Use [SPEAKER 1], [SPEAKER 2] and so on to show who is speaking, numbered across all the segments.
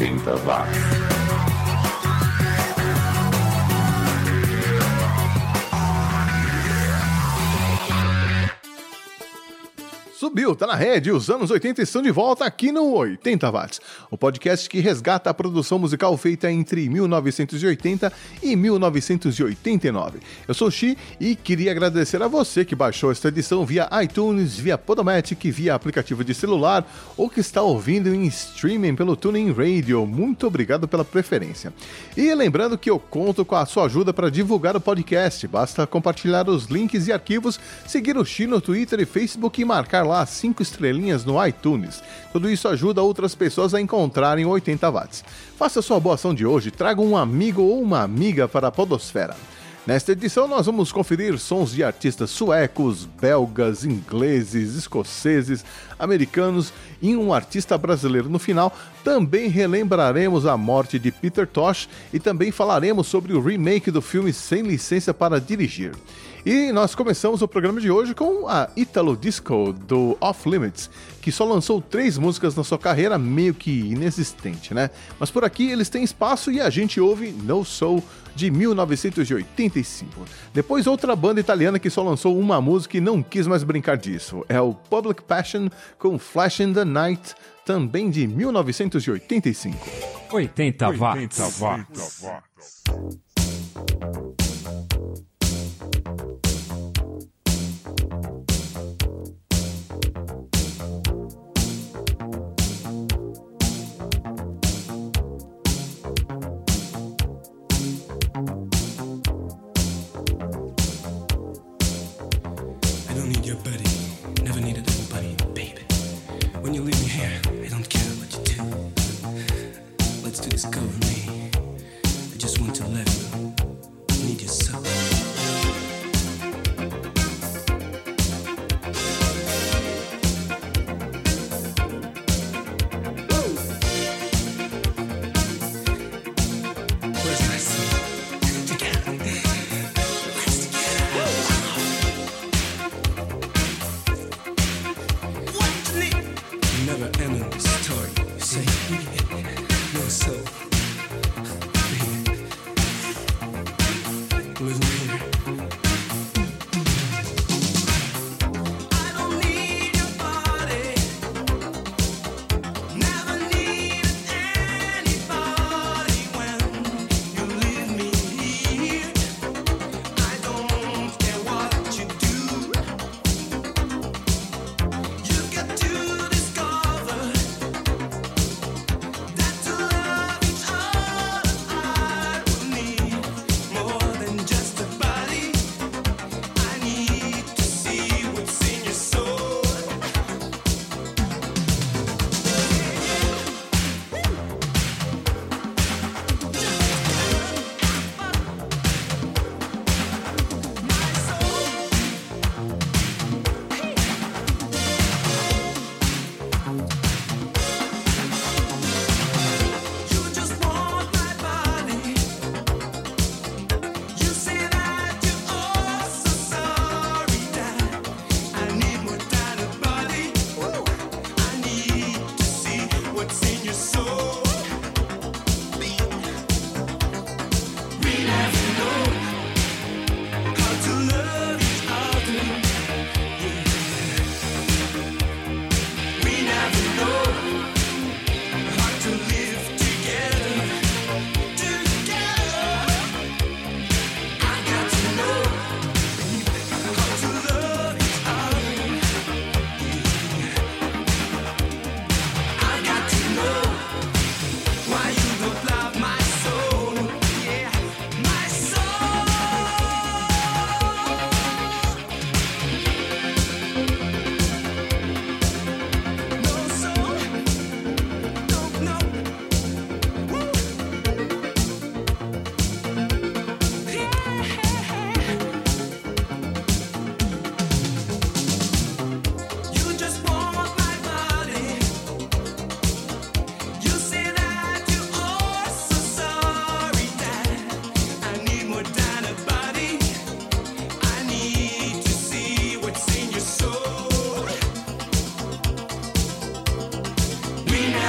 [SPEAKER 1] 80 watts.
[SPEAKER 2] Subiu, tá na rede, os anos 80 estão de volta aqui no 80 Watts, o podcast que resgata a produção musical feita entre 1980 e 1989. Eu sou o Xi e queria agradecer a você que baixou esta edição via iTunes, via Podomatic, via aplicativo de celular ou que está ouvindo em streaming pelo TuneIn Radio. Muito obrigado pela preferência. E lembrando que eu conto com a sua ajuda para divulgar o podcast. Basta compartilhar os links e arquivos, seguir o Xi no Twitter e Facebook e marcar lá cinco estrelinhas no iTunes. Tudo isso ajuda outras pessoas a encontrarem 80 watts. Faça sua boa ação de hoje, traga um amigo ou uma amiga para a Podosfera. Nesta edição, nós vamos conferir sons de artistas suecos, belgas, ingleses, escoceses, americanos e um artista brasileiro no final. Também relembraremos a morte de Peter Tosh e também falaremos sobre o remake do filme Sem Licença para Dirigir. E nós começamos o programa de hoje com a Italo Disco do Off Limits, que só lançou três músicas na sua carreira, meio que inexistente, né? Mas por aqui eles têm espaço e a gente ouve No Soul de 1985. Depois, outra banda italiana que só lançou uma música e não quis mais brincar disso. É o Public Passion com Flash in the Night, também de 1985.
[SPEAKER 3] 80 watts. 80 watts.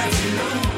[SPEAKER 3] afternoon.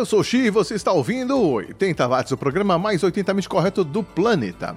[SPEAKER 2] Eu sou o Xi e você está ouvindo 80 watts, o programa mais 80mente correto do planeta.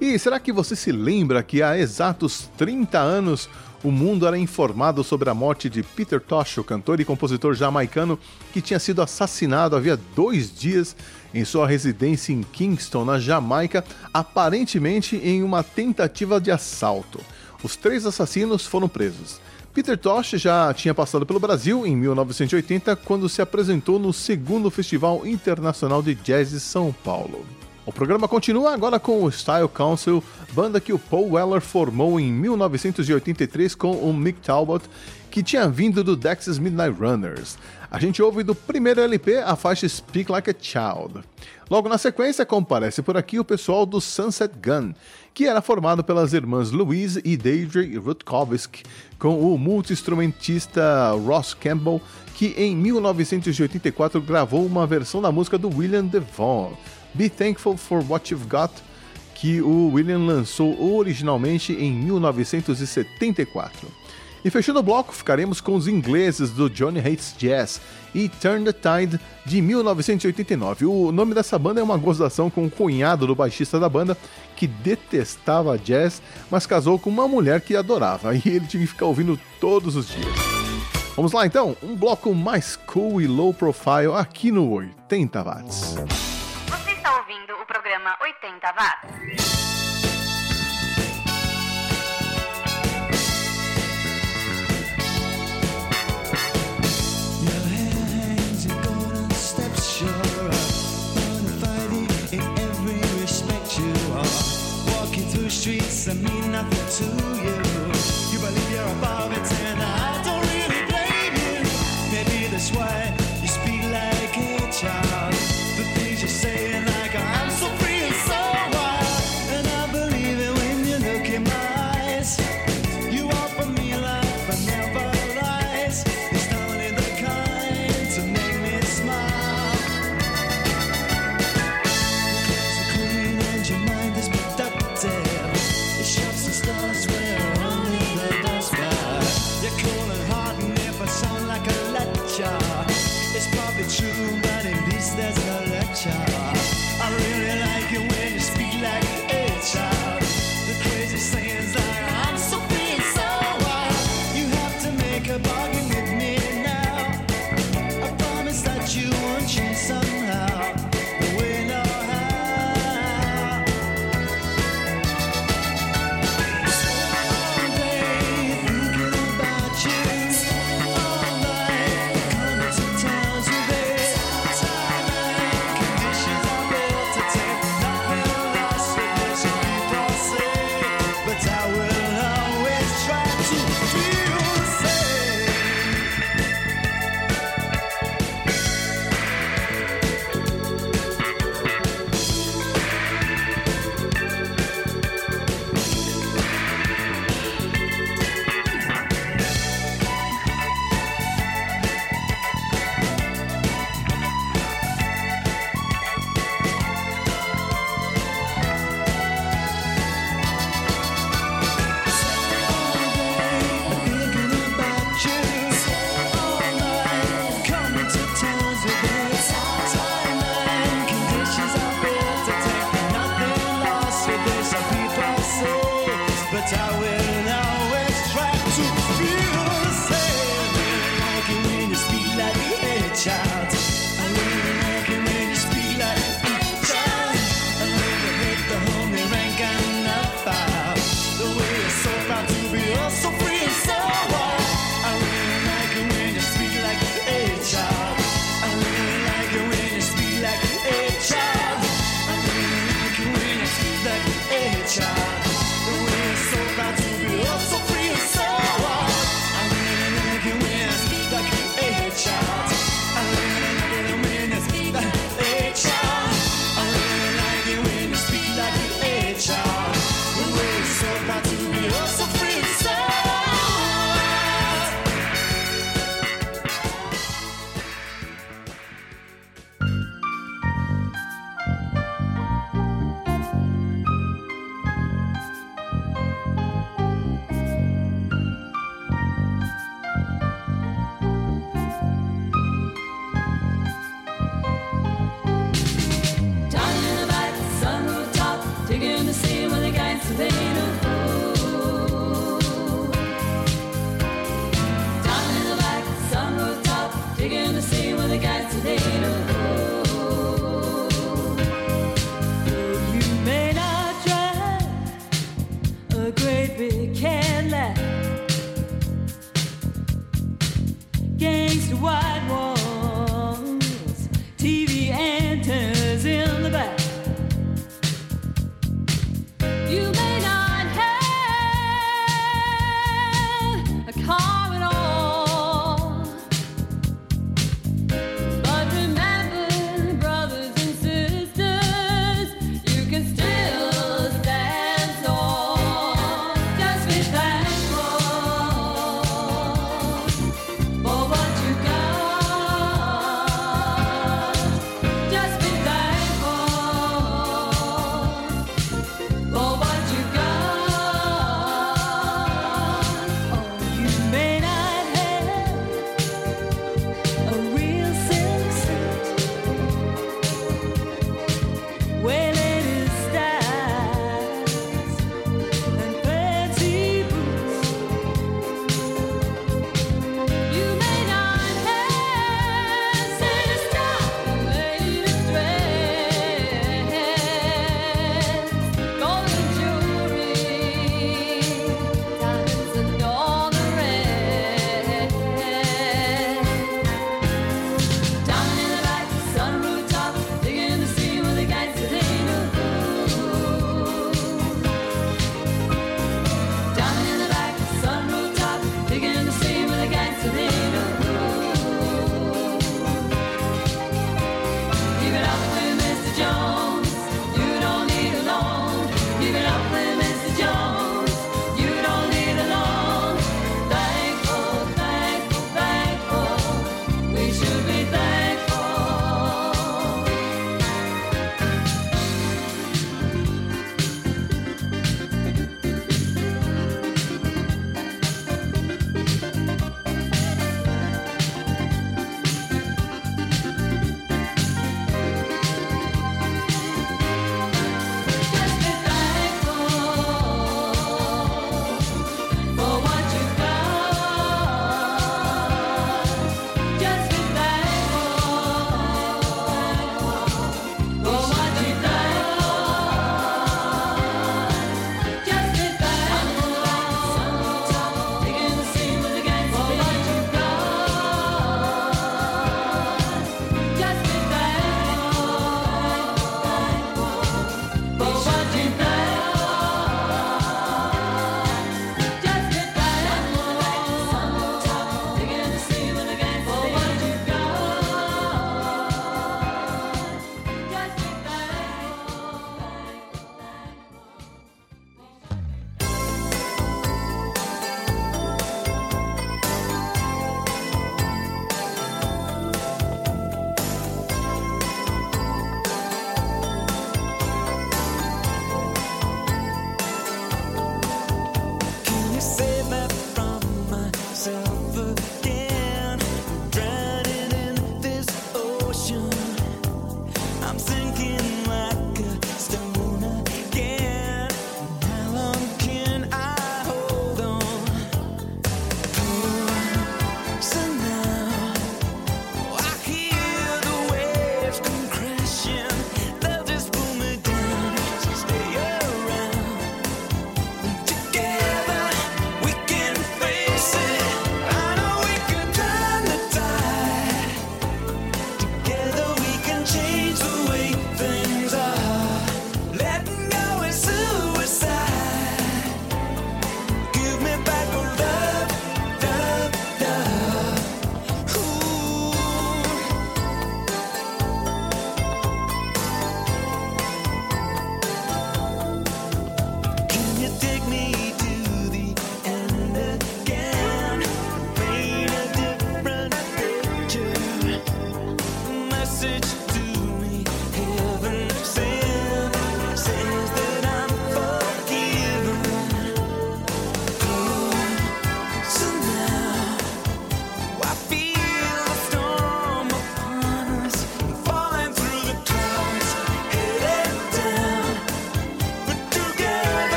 [SPEAKER 2] E será que você se lembra que há exatos 30 anos o mundo era informado sobre a morte de Peter Tosh, o cantor e compositor jamaicano que tinha sido assassinado havia dois dias em sua residência em Kingston, na Jamaica, aparentemente em uma tentativa de assalto. Os três assassinos foram presos. Peter Tosh já tinha passado pelo Brasil em 1980 quando se apresentou no segundo Festival Internacional de Jazz de São Paulo. O programa continua agora com o Style Council, banda que o Paul Weller formou em 1983 com o Mick Talbot, que tinha vindo do Dexys Midnight Runners. A gente ouve do primeiro LP a faixa Speak Like a Child. Logo na sequência, comparece por aqui o pessoal do Sunset Gun, que era formado pelas irmãs Louise e Deidre Rutkovsk, com o multi-instrumentista Ross Campbell, que em 1984 gravou uma versão da música do William Devon. Be Thankful for What You've Got, que o William lançou originalmente em 1974. E fechando o bloco, ficaremos com os ingleses do Johnny Hates Jazz e Turn the Tide de 1989. O nome dessa banda é uma gozação com o cunhado do baixista da banda, que detestava jazz, mas casou com uma mulher que adorava, e ele tinha que ficar ouvindo todos os dias. Vamos lá então, um bloco mais cool e low profile aqui no 80 watts
[SPEAKER 1] programa 80 Watts. Streets that mean nothing to you. You believe you're above it, and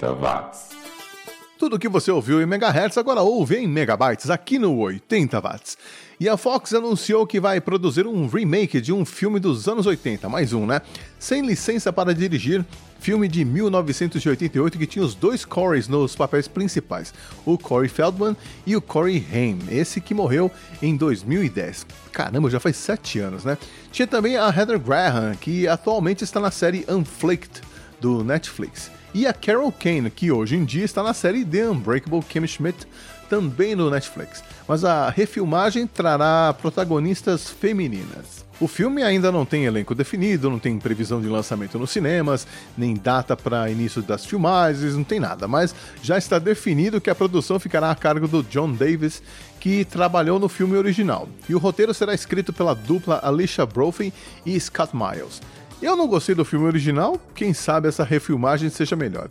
[SPEAKER 4] 80 watts.
[SPEAKER 2] Tudo que você ouviu em megahertz agora ouve em megabytes aqui no 80 watts. E a Fox anunciou que vai produzir um remake de um filme dos anos 80, mais um, né? Sem licença para dirigir, filme de 1988 que tinha os dois Coreys nos papéis principais, o Corey Feldman e o Corey Haim, esse que morreu em 2010. Caramba, já faz sete anos, né? Tinha também a Heather Graham, que atualmente está na série Unflicked, do Netflix. E a Carol Kane, que hoje em dia está na série The Unbreakable Kim Schmidt, também no Netflix. Mas a refilmagem trará protagonistas femininas. O filme ainda não tem elenco definido, não tem previsão de lançamento nos cinemas, nem data para início das filmagens, não tem nada, mas já está definido que a produção ficará a cargo do John Davis, que trabalhou no filme original. E o roteiro será escrito pela dupla Alicia Brophy e Scott Miles. Eu não gostei do filme original, quem sabe essa refilmagem seja melhor.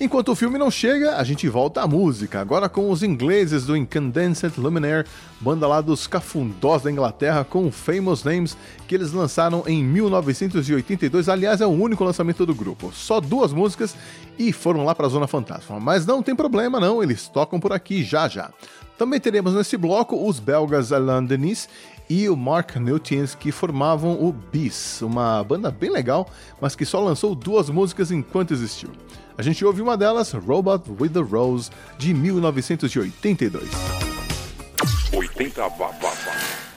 [SPEAKER 2] Enquanto o filme não chega, a gente volta à música, agora com os ingleses do Incandescent Luminaire, banda lá dos cafundós da Inglaterra com Famous Names, que eles lançaram em 1982. Aliás, é o único lançamento do grupo. Só duas músicas e foram lá para a Zona Fantasma. Mas não tem problema não, eles tocam por aqui já já. Também teremos nesse bloco os belgas Alain Denis e o Mark Newtons, que formavam o Bis, uma banda bem legal, mas que só lançou duas músicas enquanto existiu. A gente ouve uma delas, Robot with the Rose, de 1982.
[SPEAKER 4] 80 watts.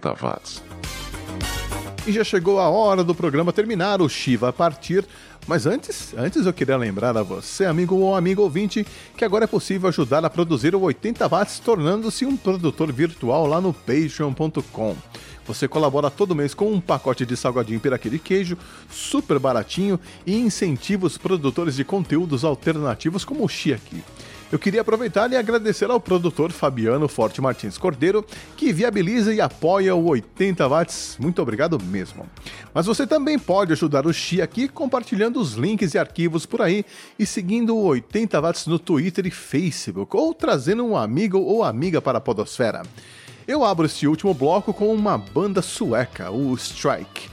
[SPEAKER 4] 80 watts.
[SPEAKER 2] E já chegou a hora do programa terminar, o Shiva partir. Mas antes, antes eu queria lembrar a você, amigo ou amigo ouvinte, que agora é possível ajudar a produzir o 80 watts tornando-se um produtor virtual lá no patreon.com. Você colabora todo mês com um pacote de salgadinho piraquê de queijo, super baratinho, e incentiva os produtores de conteúdos alternativos como o Xi aqui. Eu queria aproveitar e agradecer ao produtor Fabiano Forte Martins Cordeiro, que viabiliza e apoia o 80 watts. Muito obrigado mesmo. Mas você também pode ajudar o Xi aqui compartilhando os links e arquivos por aí e seguindo o 80 watts no Twitter e Facebook, ou trazendo um amigo ou amiga para a Podosfera. Eu abro este último bloco com uma banda sueca, o Strike.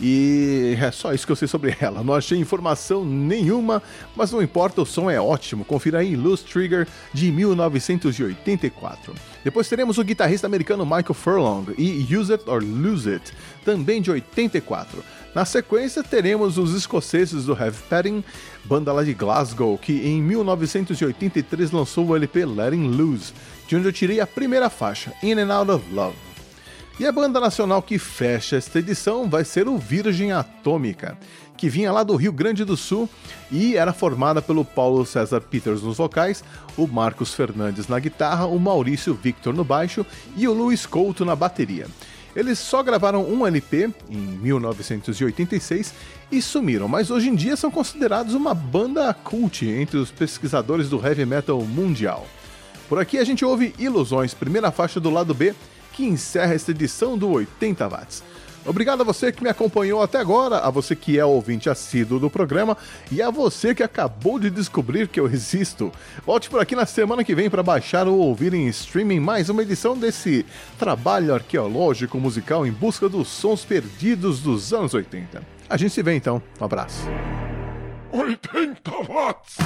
[SPEAKER 2] E é só isso que eu sei sobre ela. Não achei informação nenhuma, mas não importa, o som é ótimo. Confira aí Loose Trigger de 1984. Depois teremos o guitarrista americano Michael Furlong e Use It or Lose It, também de 84. Na sequência, teremos os escoceses do Heavy Petting, banda lá de Glasgow, que em 1983 lançou o LP Letting Loose, de onde eu tirei a primeira faixa, In and Out of Love. E a banda nacional que fecha esta edição vai ser o Virgem Atômica, que vinha lá do Rio Grande do Sul e era formada pelo Paulo César Peters nos vocais, o Marcos Fernandes na guitarra, o Maurício Victor no baixo e o Luiz Couto na bateria. Eles só gravaram um LP em 1986 e sumiram, mas hoje em dia são considerados uma banda cult entre os pesquisadores do heavy metal mundial. Por aqui a gente ouve Ilusões, primeira faixa do lado B, que encerra esta edição do 80 Watts. Obrigado a você que me acompanhou até agora, a você que é ouvinte assíduo do programa e a você que acabou de descobrir que eu existo. Volte por aqui na semana que vem para baixar ou ouvir em streaming mais uma edição desse trabalho arqueológico musical em busca dos sons perdidos dos anos 80. A gente se vê então. Um abraço.
[SPEAKER 4] 80 watts!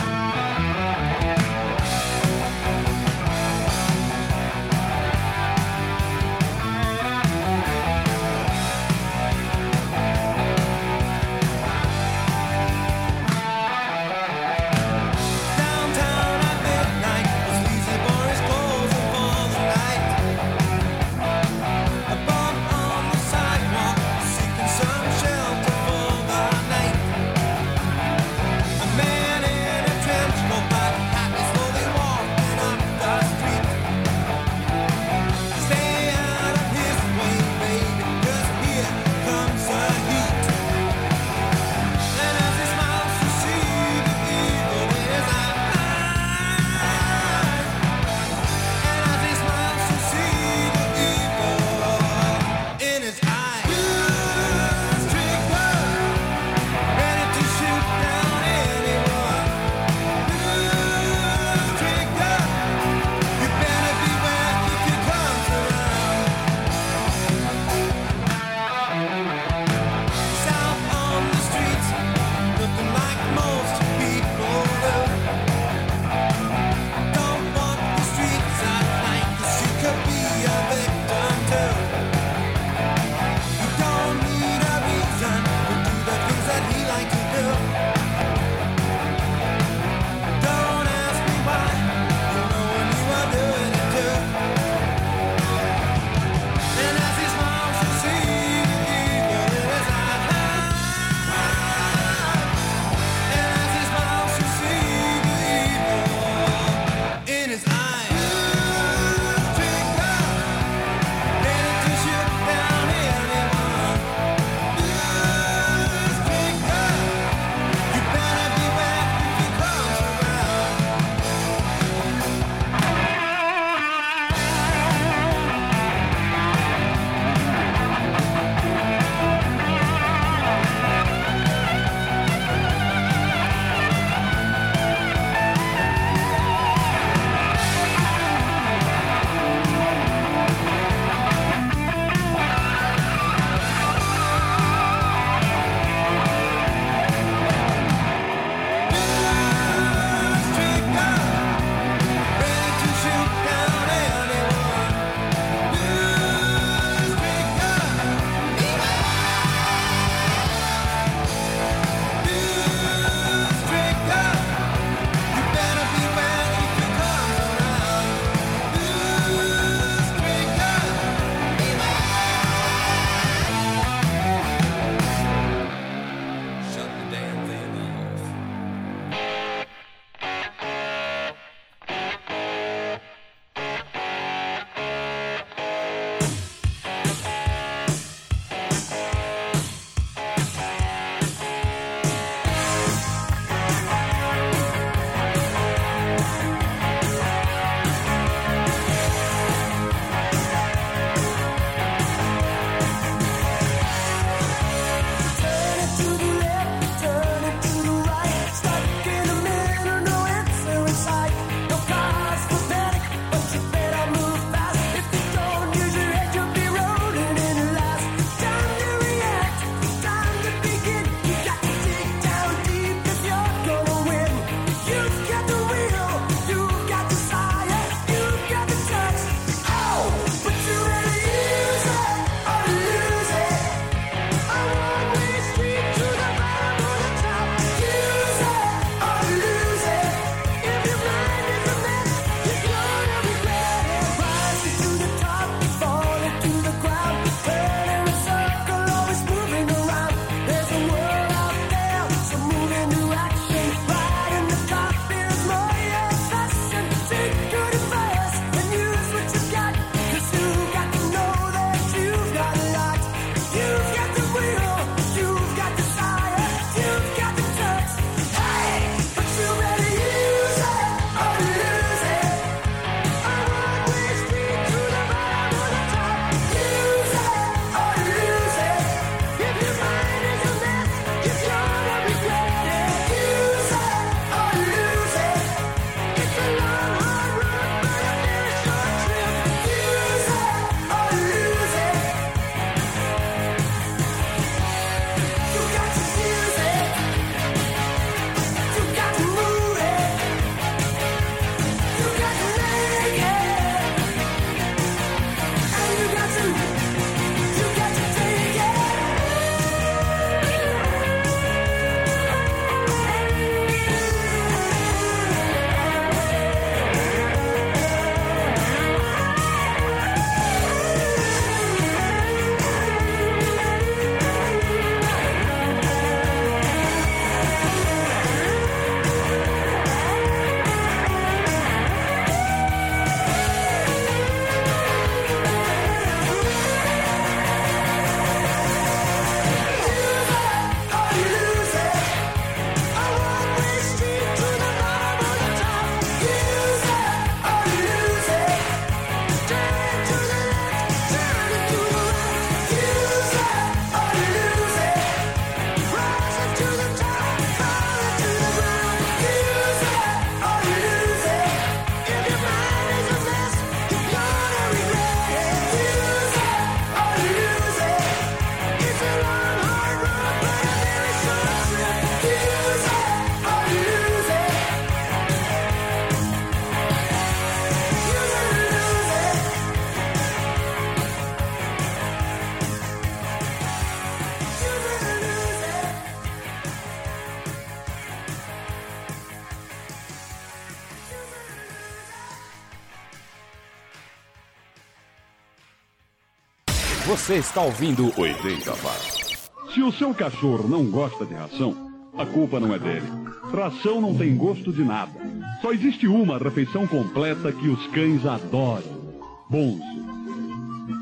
[SPEAKER 3] Você está ouvindo 80 watts.
[SPEAKER 5] Se o seu cachorro não gosta de ração, a culpa não é dele. Ração não tem gosto de nada. Só existe uma refeição completa que os cães adoram: Bonzo.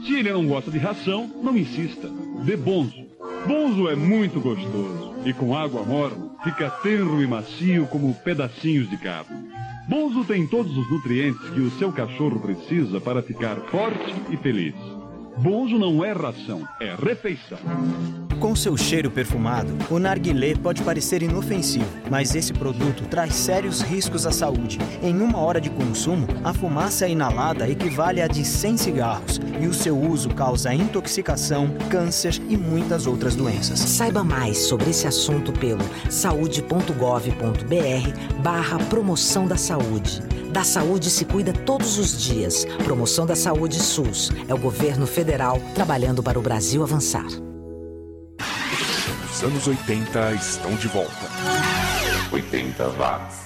[SPEAKER 5] Se ele não gosta de ração, não insista. Dê Bonzo. Bonzo é muito gostoso e com água morna fica tenro e macio como pedacinhos de carne. Bonzo tem todos os nutrientes que o seu cachorro precisa para ficar forte e feliz. Bonzo não é ração, é refeição.
[SPEAKER 6] Com seu cheiro perfumado, o narguilé pode parecer inofensivo, mas esse produto traz sérios riscos à saúde. Em uma hora de consumo, a fumaça inalada equivale a de 100 cigarros e o seu uso causa intoxicação, câncer e muitas outras doenças.
[SPEAKER 7] Saiba mais sobre esse assunto pelo saude.gov.br barra promoção da saúde. Da saúde se cuida todos os dias. Promoção da Saúde SUS. É o governo federal trabalhando para o Brasil avançar.
[SPEAKER 3] Os anos 80 estão de volta. 80 watts.